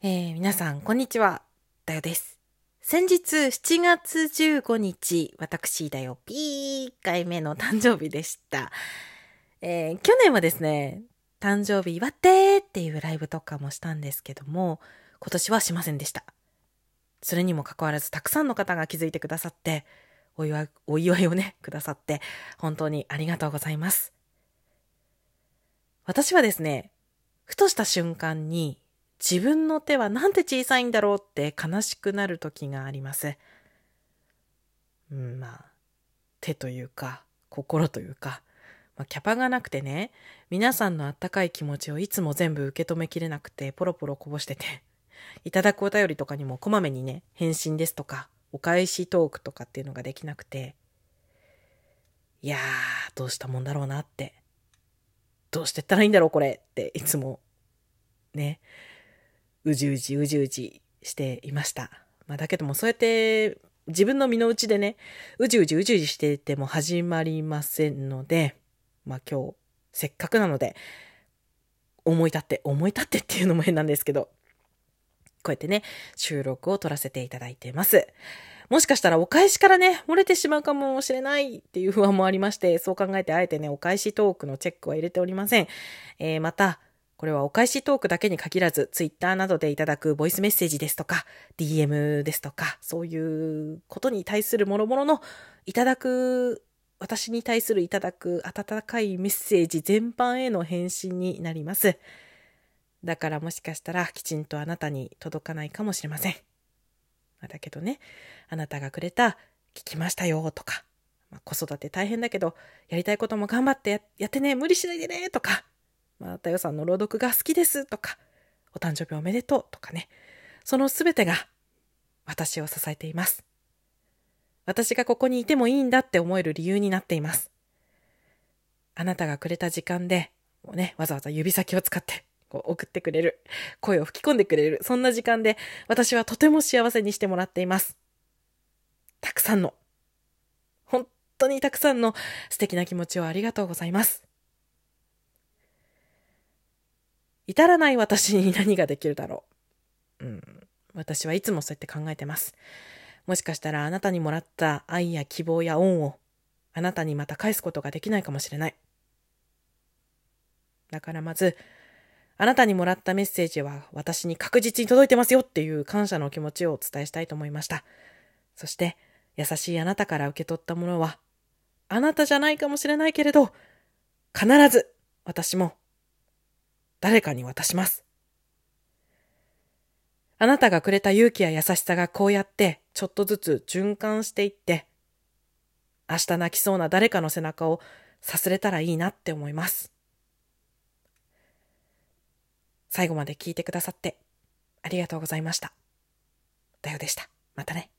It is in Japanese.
え皆さん、こんにちは。だよです。先日、7月15日、私だよ、ピー回目の誕生日でした。えー去年はですね、誕生日祝ってっていうライブとかもしたんですけども、今年はしませんでした。それにもかかわらず、たくさんの方が気づいてくださって、お祝い、お祝いをね、くださって、本当にありがとうございます。私はですね、ふとした瞬間に自分の手はなんて小さいんだろうって悲しくなる時があります。うん、まあ、手というか、心というか、まあ、キャパがなくてね、皆さんのあったかい気持ちをいつも全部受け止めきれなくて、ポロポロこぼしてて、いただくお便りとかにもこまめにね、返信ですとか、お返しトークとかっていうのができなくて、いやー、どうしたもんだろうなって。どうしてったらいいんだろうこれっていつもね、うじうじうじうじしていました。まあだけどもそうやって自分の身の内でね、うじうじうじうじしていても始まりませんので、まあ今日せっかくなので、思い立って、思い立ってっていうのも変なんですけど、こうやってね、収録を撮らせていただいてます。もしかしたらお返しからね、漏れてしまうかもしれないっていう不安もありまして、そう考えてあえてね、お返しトークのチェックは入れておりません。えーまた、これはお返しトークだけに限らず、ツイッターなどでいただくボイスメッセージですとか、DM ですとか、そういうことに対する諸々のいただく、私に対するいただく温かいメッセージ全般への返信になります。だからもしかしたらきちんとあなたに届かないかもしれません。だけどね、あなたがくれた聞きましたよとか、まあ、子育て大変だけど、やりたいことも頑張ってやってね、無理しないでねとか、まあ、たよさんの朗読が好きですとか、お誕生日おめでとうとかね、そのすべてが私を支えています。私がここにいてもいいんだって思える理由になっています。あなたがくれた時間で、もうね、わざわざ指先を使って、こう送ってくれる、声を吹き込んでくれる、そんな時間で、私はとても幸せにしてもらっています。たくさんの、本当にたくさんの素敵な気持ちをありがとうございます。至らない私に何ができるだろう。うん。私はいつもそうやって考えてます。もしかしたらあなたにもらった愛や希望や恩をあなたにまた返すことができないかもしれない。だからまず、あなたにもらったメッセージは私に確実に届いてますよっていう感謝の気持ちをお伝えしたいと思いました。そして、優しいあなたから受け取ったものは、あなたじゃないかもしれないけれど、必ず私も誰かに渡します。あなたがくれた勇気や優しさがこうやってちょっとずつ循環していって、明日泣きそうな誰かの背中をさすれたらいいなって思います。最後まで聞いてくださってありがとうございました。だよでした。またね。